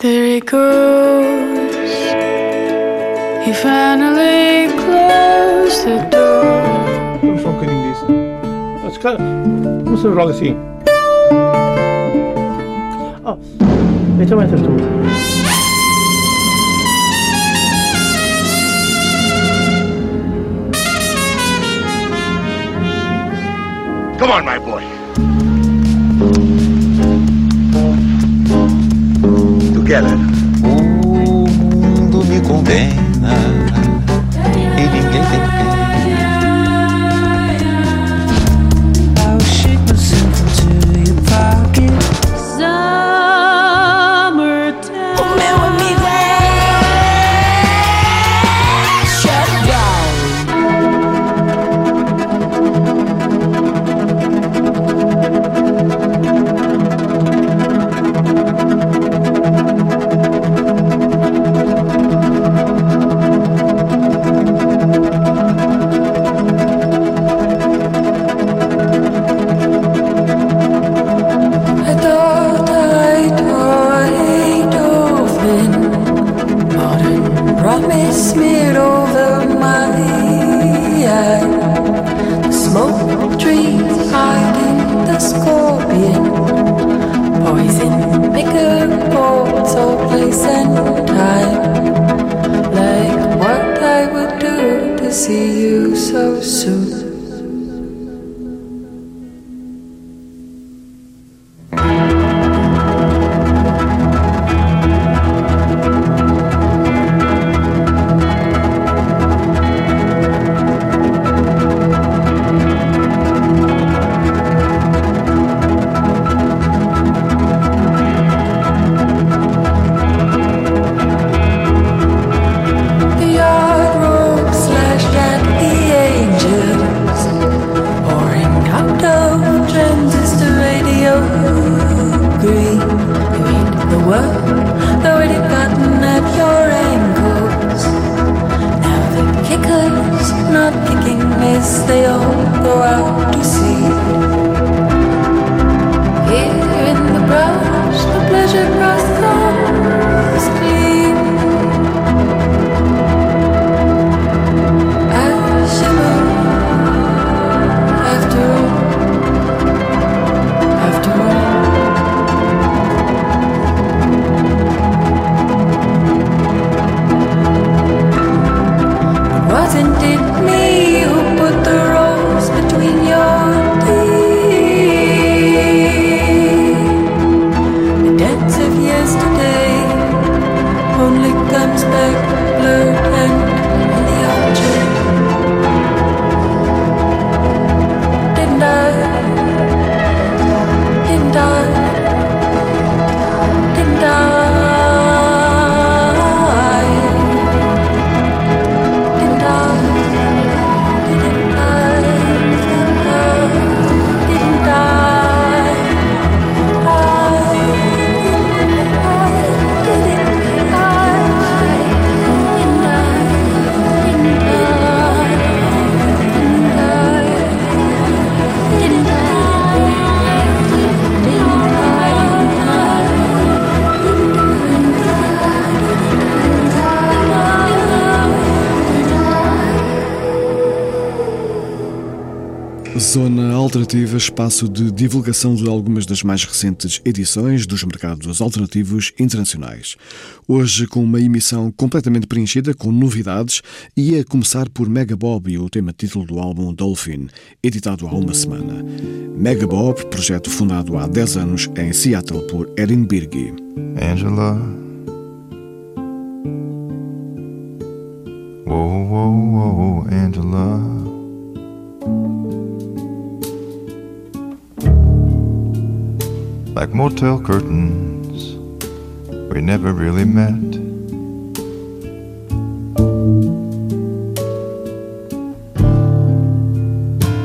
There he goes. He finally closed the door. Vamos só um bocadinho disso. Mas, cara, vamos fazer logo assim. Oh, então entra tu. Come on, my boy. Together. See you so soon. Espaço de divulgação de algumas das mais recentes edições dos mercados alternativos internacionais. Hoje com uma emissão completamente preenchida com novidades e a começar por Mega Bob e o tema título do álbum Dolphin, editado há uma semana. Mega Bob, projeto fundado há 10 anos em Seattle por Erin Birgi. Angela. Whoa, whoa, whoa, Angela. Like motel curtains, we never really met.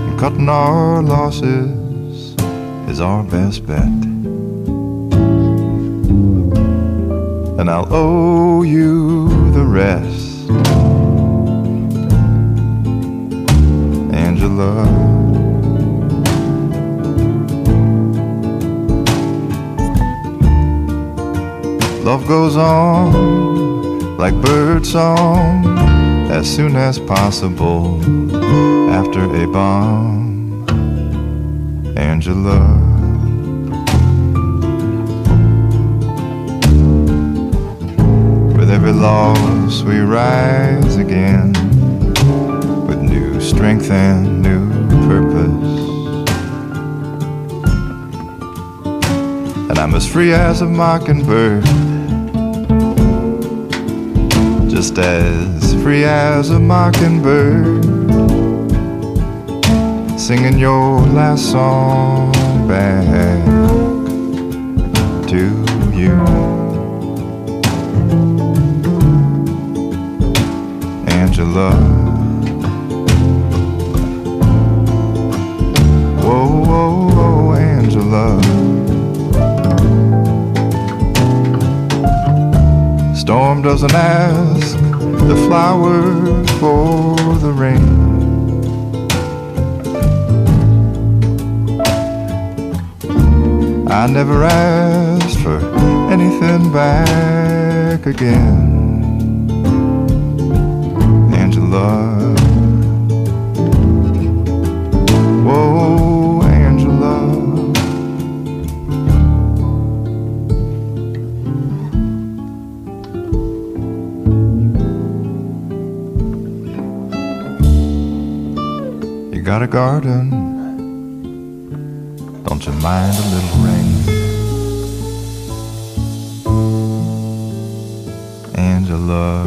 And cutting our losses is our best bet. and I'll owe you the rest. Angela. Love goes on like bird song as soon as possible after a bomb. Angela. With every loss we rise again with new strength and new purpose. And I'm as free as a mockingbird just as free as a mockingbird, singing your last song back to you. Angela. Whoa, whoa, whoa, Angela. Storm doesn't ask the flowers for the rain. I never asked for anything back again. Angela. Got a garden. Don't you mind a little rain? Angela.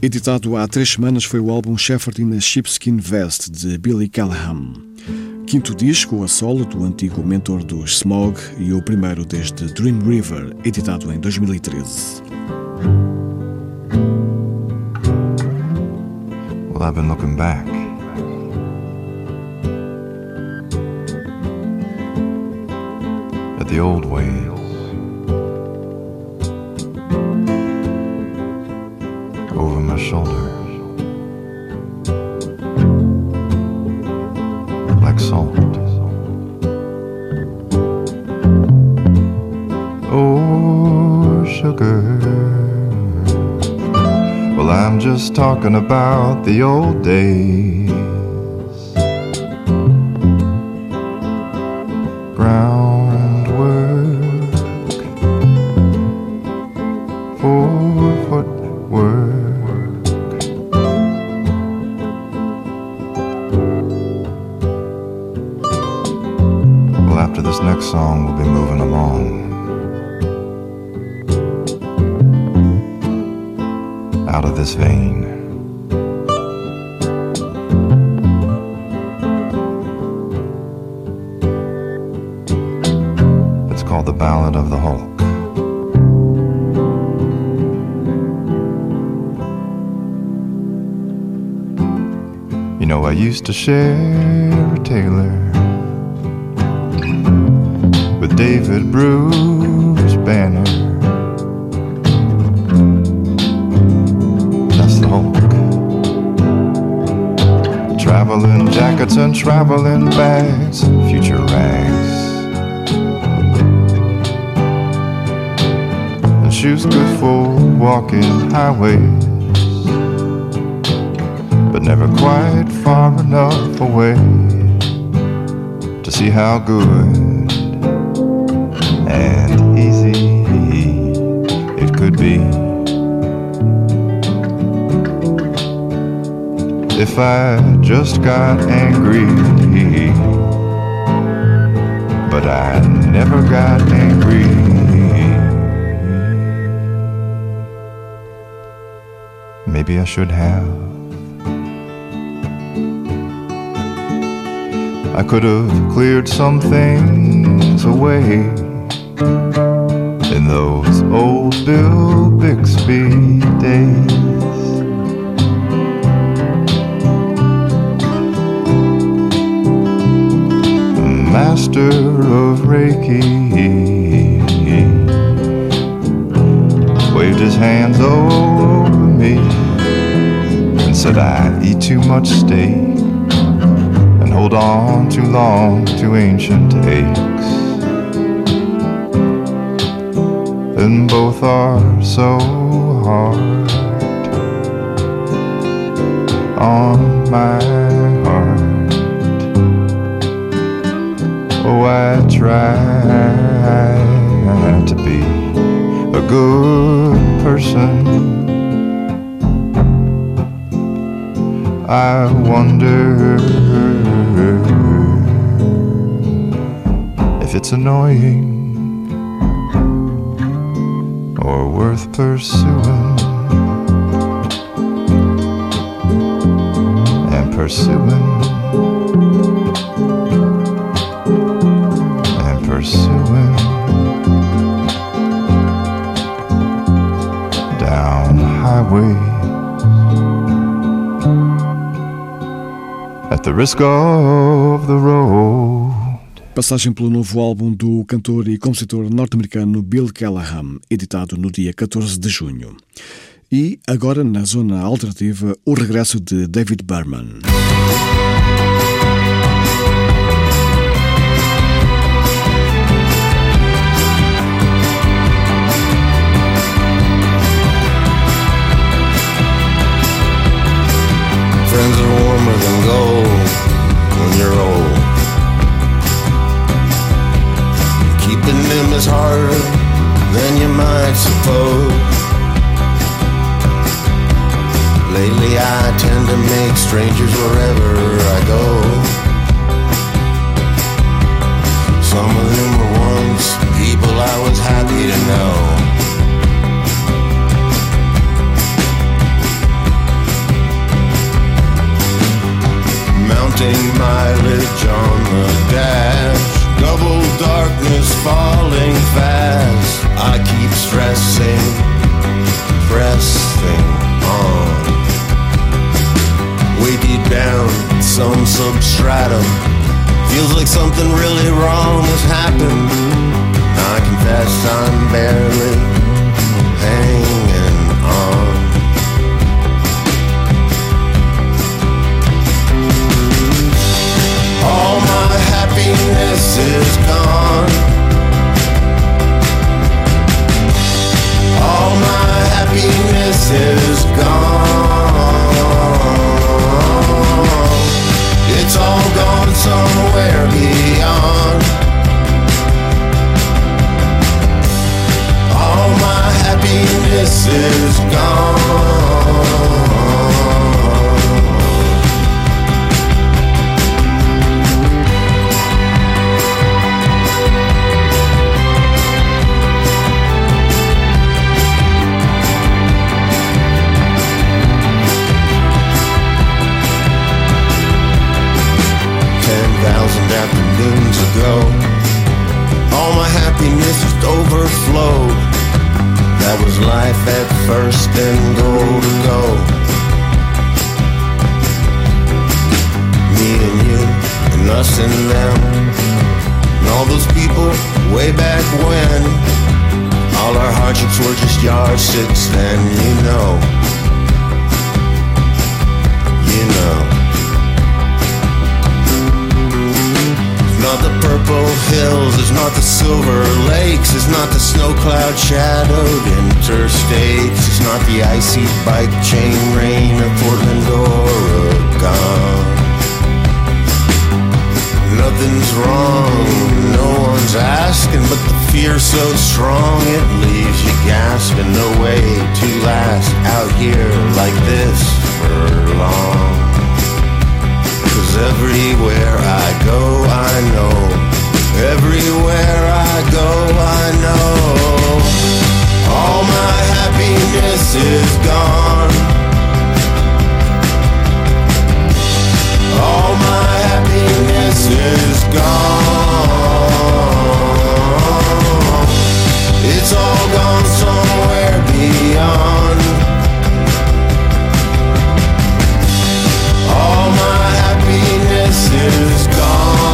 Editado há três semanas foi o álbum Shepherd in a Sheepskin Vest de Billy Callahan. Quinto disco a solo do antigo mentor dos Smog e o primeiro desde Dream River, editado em 2013. Well, I've been looking back. At the old ways. Over my shoulder. Talking about the old days. Know, I used to share a tailor with David Bruce Banner. That's the Hulk. Traveling jackets and traveling bags, future rags. And shoes good for walking highways, never quite far enough away to see how good and easy it could be. if I just got angry. But I never got angry. Maybe I should have. I could have cleared some things away in those old Bill Bixby days. master of Reiki waved his hands over me and said I eat too much steak and hold on too long to ancient aches. and both are so hard on my heart. Oh, I try to be a good person. I wonder if it's annoying or worth pursuing. And pursuing. And pursuing. Down highway. At the risk of the road. Passagem pelo novo álbum do cantor e compositor norte-americano Bill Callahan, editado no dia 14 de junho. E agora, na zona alternativa, o regresso de David Berman. Friends are warmer than gold when you're old. Keeping them is harder than you might suppose. Lately, I tend to make strangers wherever I go. Some of them were once people I was happy to know. Mounting mileage on the dash. Double darkness falling fast. I keep stressing, pressing on. Deep down, some substratum. Feels like something really wrong has happened. I confess I'm barely is so strong it leaves you gasping. No way to last out here like this for long. Cause everywhere I go, I know. Everywhere I go, I know. All my happiness is gone. All my happiness is gone. It's all gone somewhere beyond. All my happiness is gone.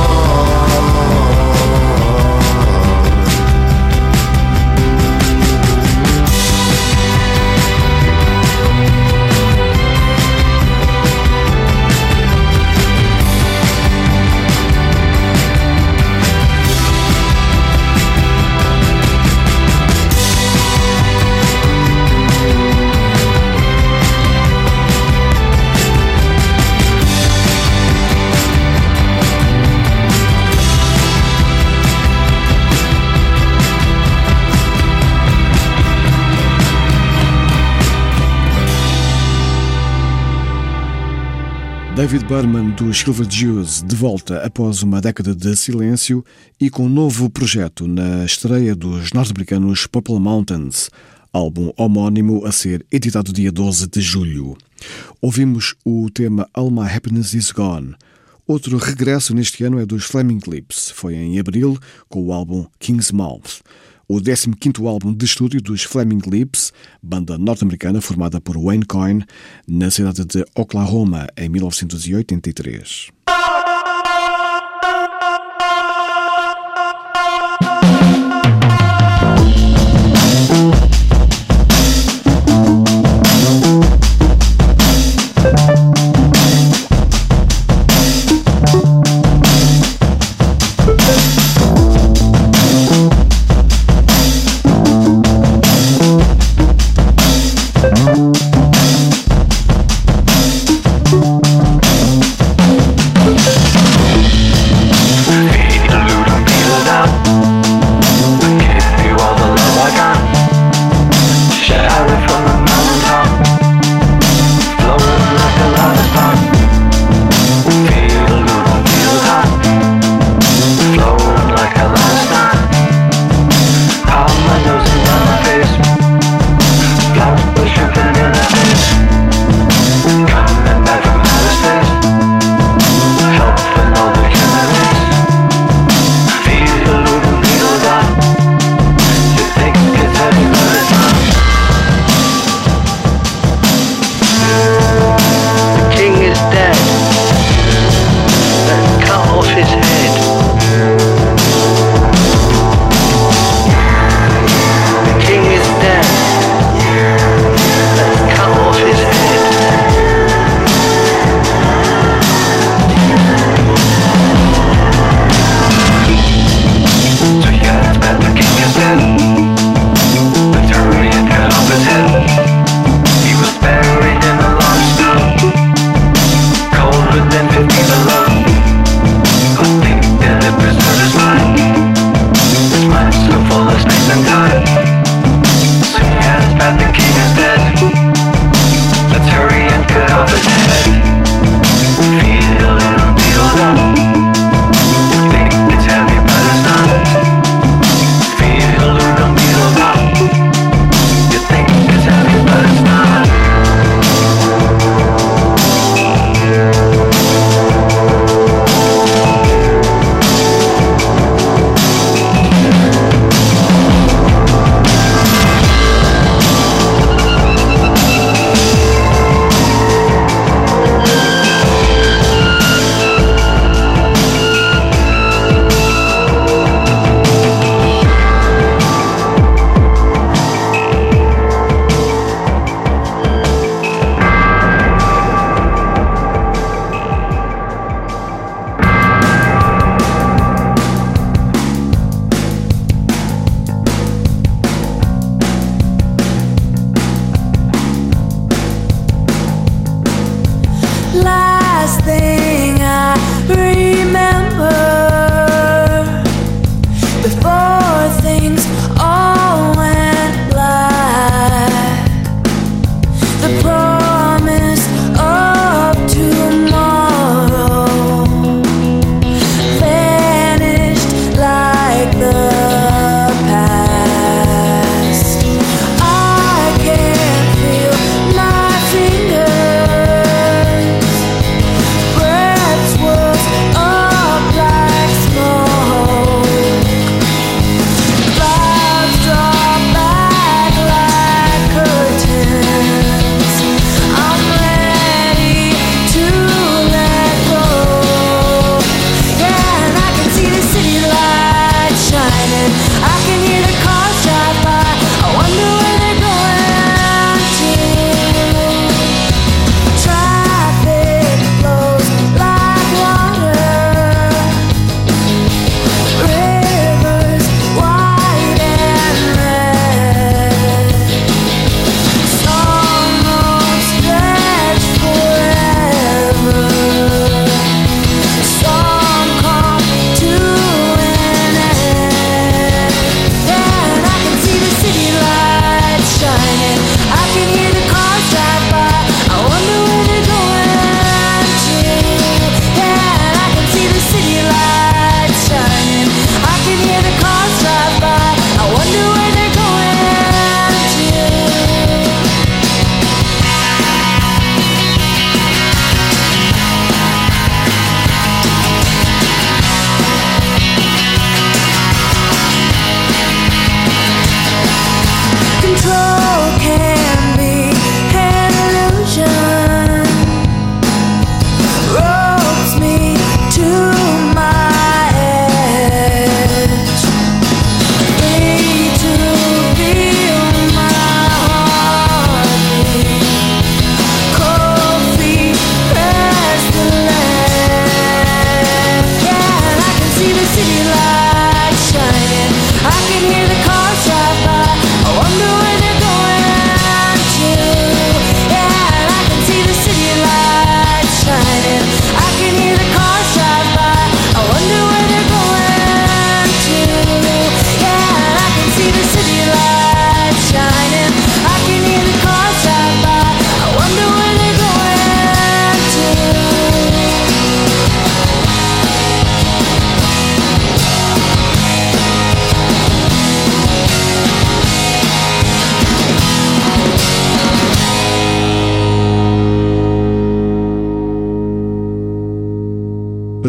David Berman dos Silver Jews de volta após uma década de silêncio e com um novo projeto na estreia dos norte-americanos Purple Mountains, álbum homónimo a ser editado dia 12 de julho. Ouvimos o tema All My Happiness Is Gone. Outro regresso neste ano é dos Flaming Lips. Foi em abril com o álbum King's Mouth o 15º álbum de estúdio dos Flaming Lips, banda norte-americana formada por Wayne Coyne, na cidade de Oklahoma, em 1983.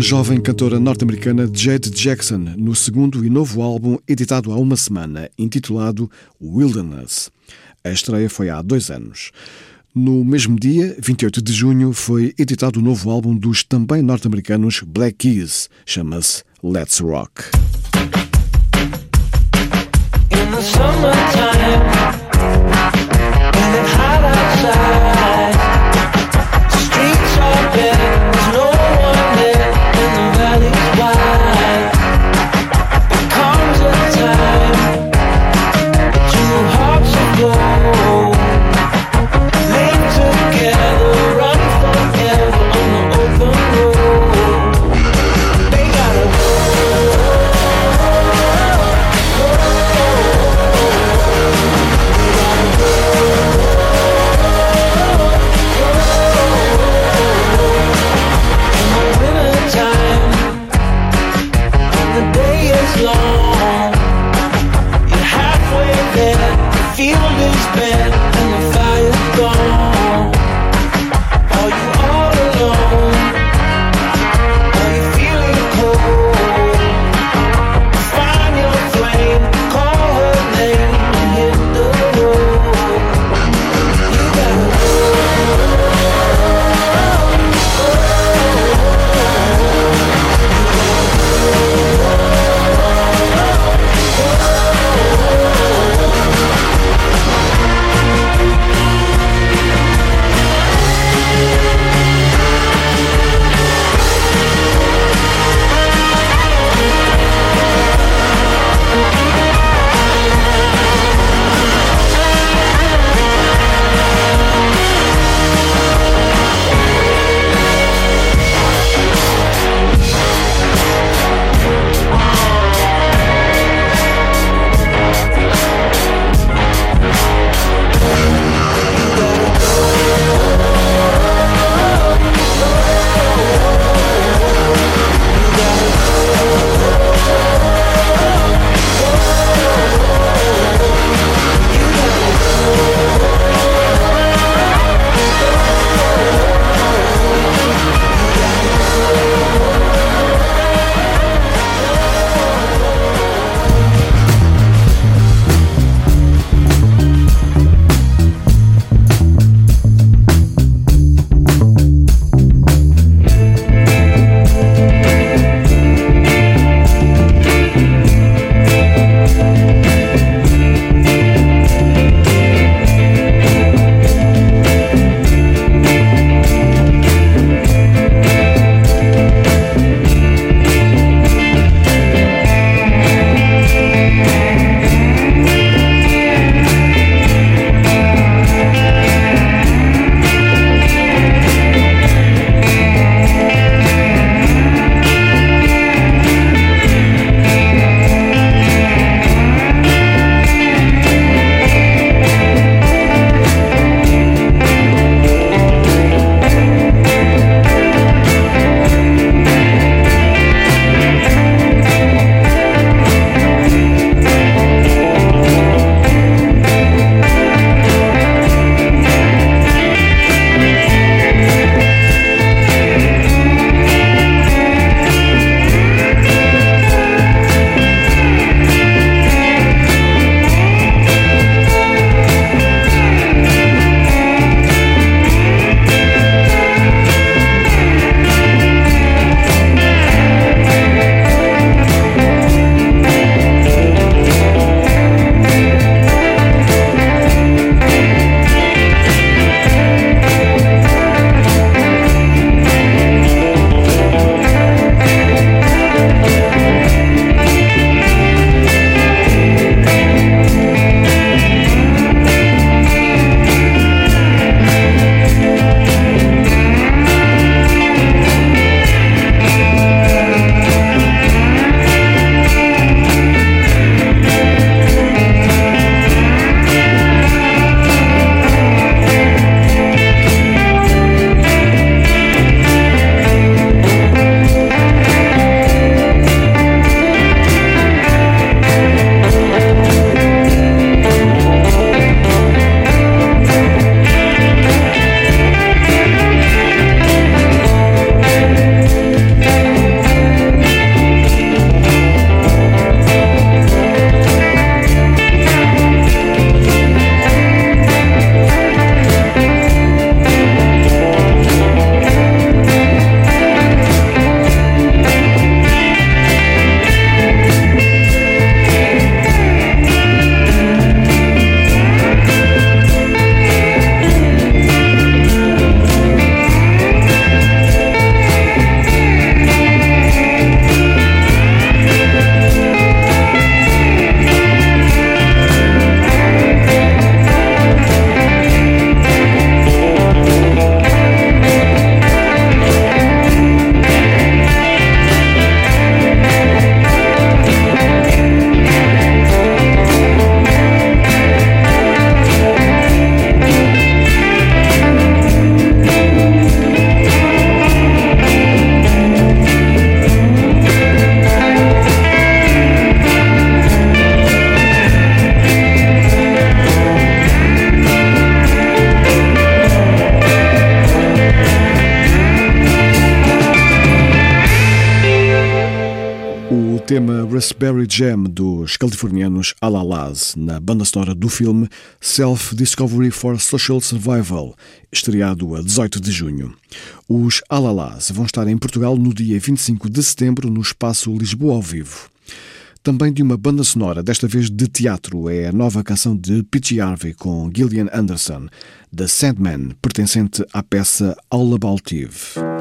Jovem cantora norte-americana Jade Jackson no segundo e novo álbum editado há uma semana, intitulado Wilderness. A estreia foi há dois anos. No mesmo dia, 28 de junho, foi editado o novo álbum dos também norte-americanos Black Keys, chama-se Let's Rock. In the Raspberry Jam dos californianos Alalaz, na banda sonora do filme Self-Discovery for Social Survival, estreado a 18 de junho. Os Alalaz vão estar em Portugal no dia 25 de setembro no espaço Lisboa ao vivo. Também de uma banda sonora, desta vez de teatro, é a nova canção de Peachy Harvey com Gillian Anderson, The Sandman, pertencente à peça All About Eve.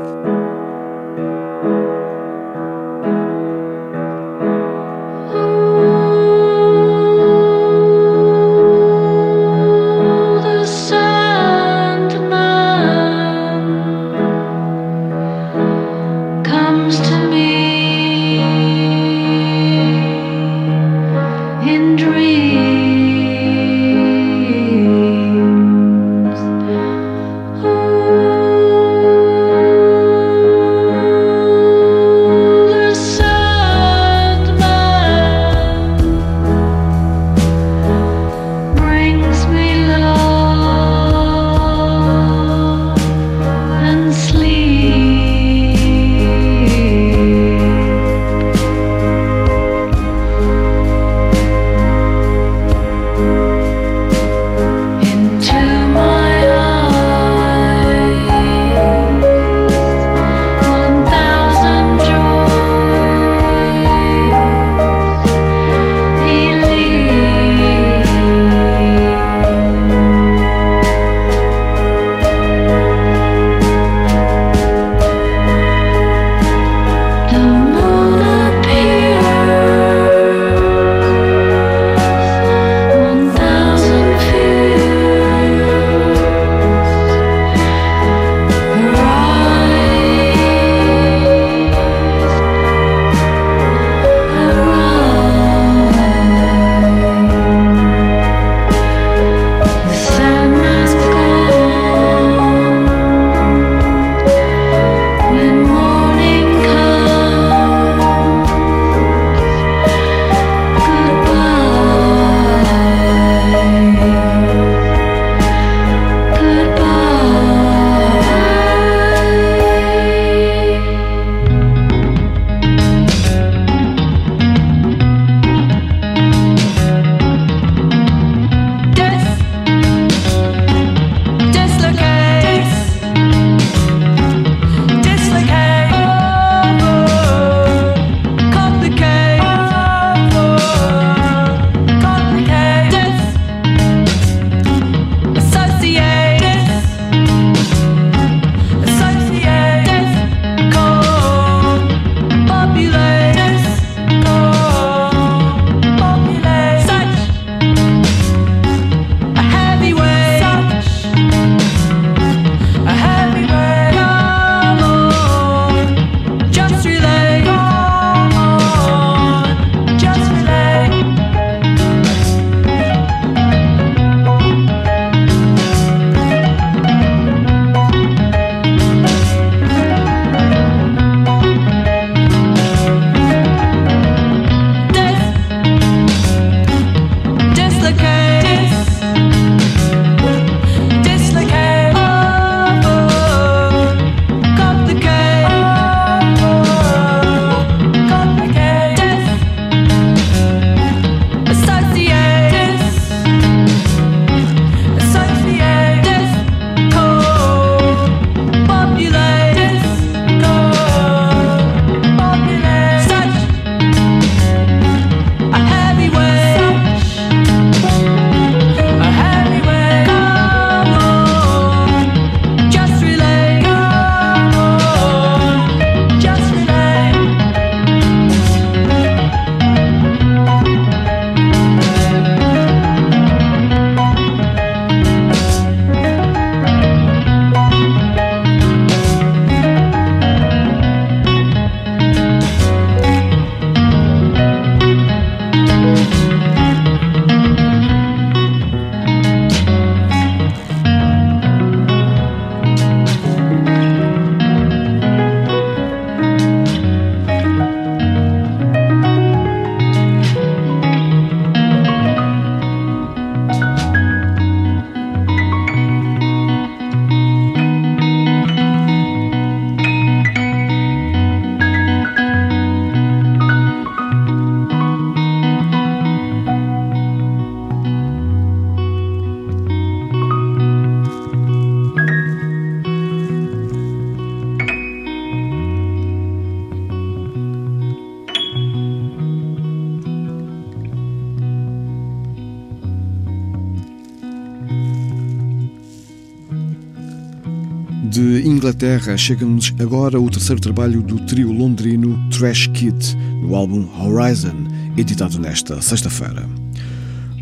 Inglaterra chega-nos agora o terceiro trabalho do trio londrino Trash Kid, no álbum Horizon, editado nesta sexta-feira.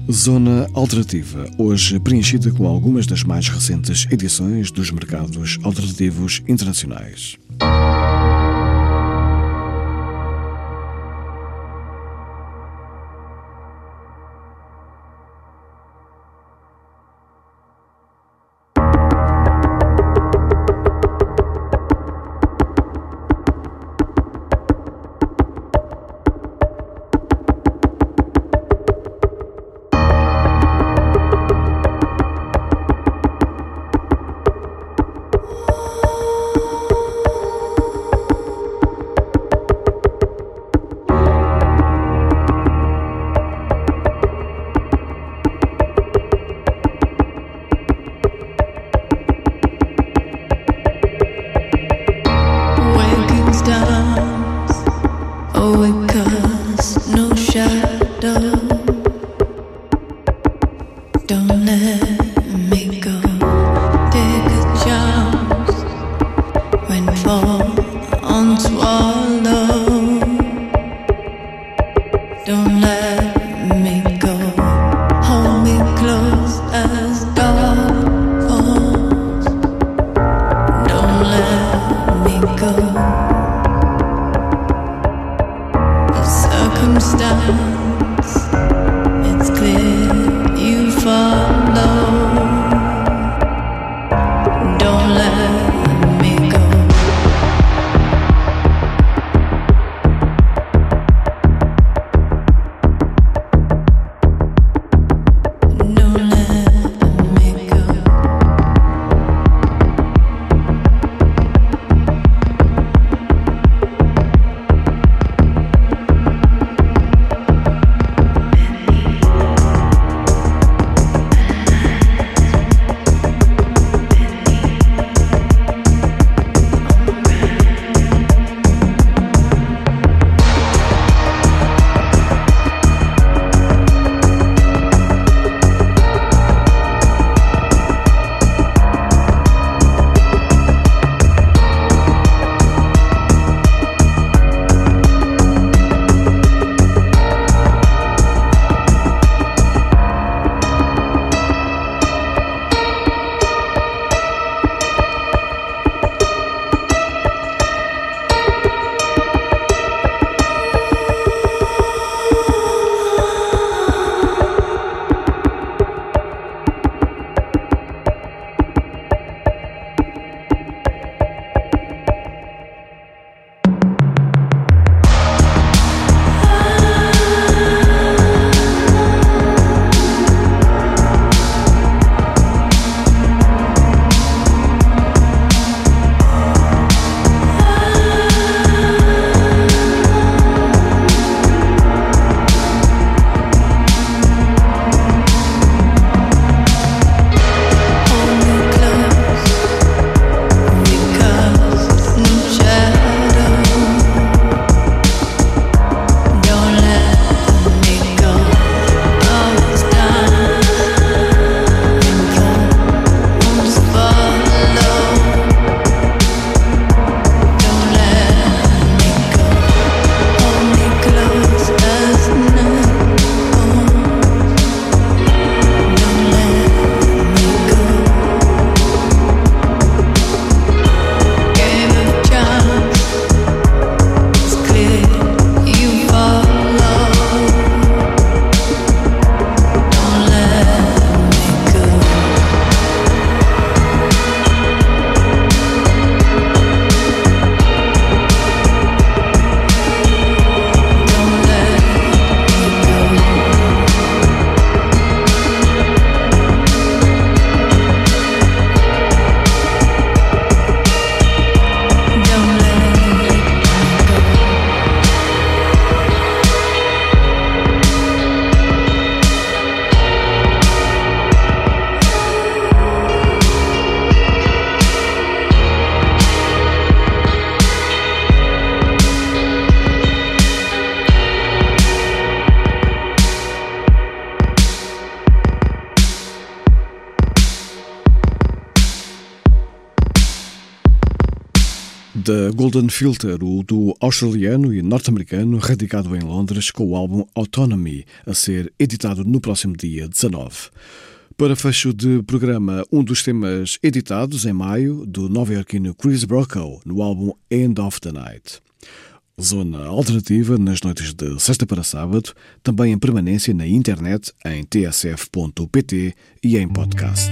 Zona Alternativa, hoje preenchida com algumas das mais recentes edições dos mercados alternativos internacionais. Golden Filter, o do australiano e norte-americano radicado em Londres, com o álbum Autonomy, a ser editado no próximo dia 19. Para fecho de programa, um dos temas editados em maio do nova-iorquino Chris Brocco no álbum End of the Night. Zona alternativa nas noites de sexta para sábado, também em permanência na internet em tsf.pt e em podcast.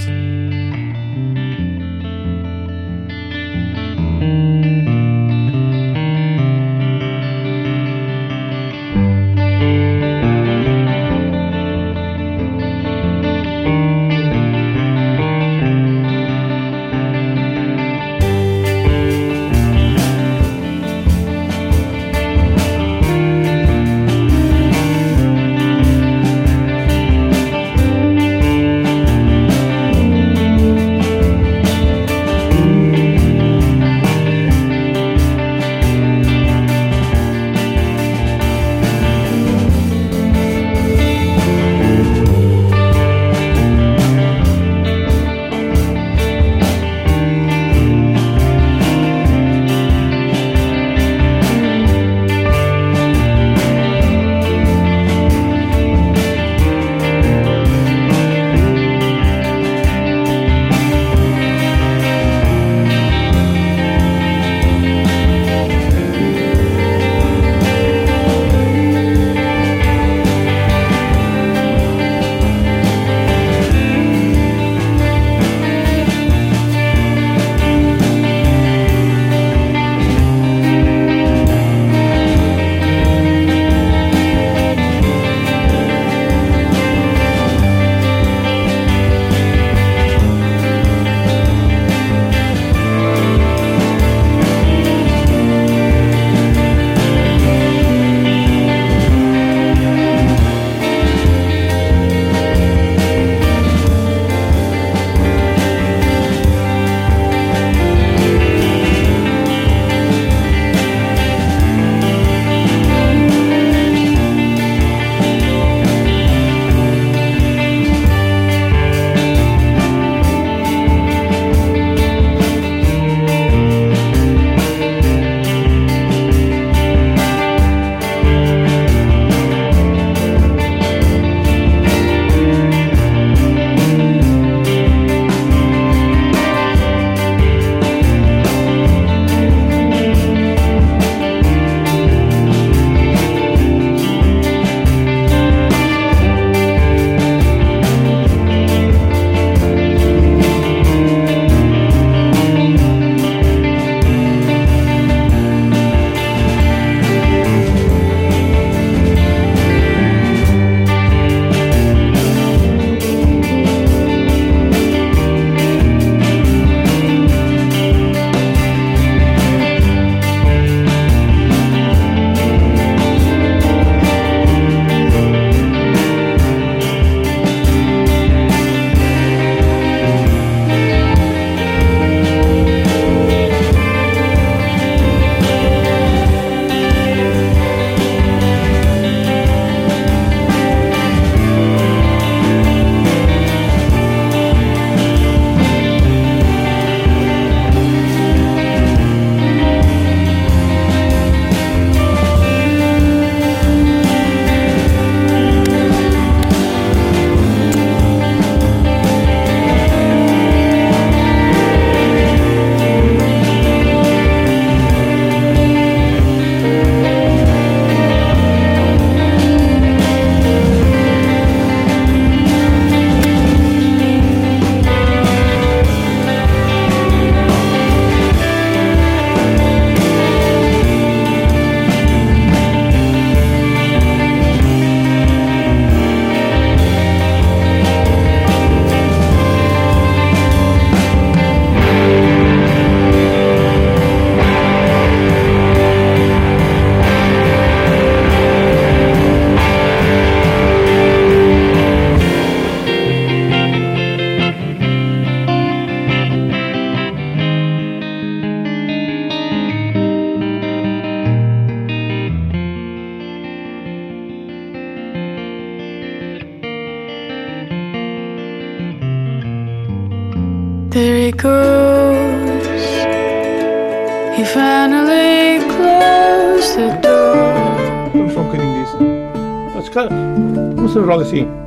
Começamos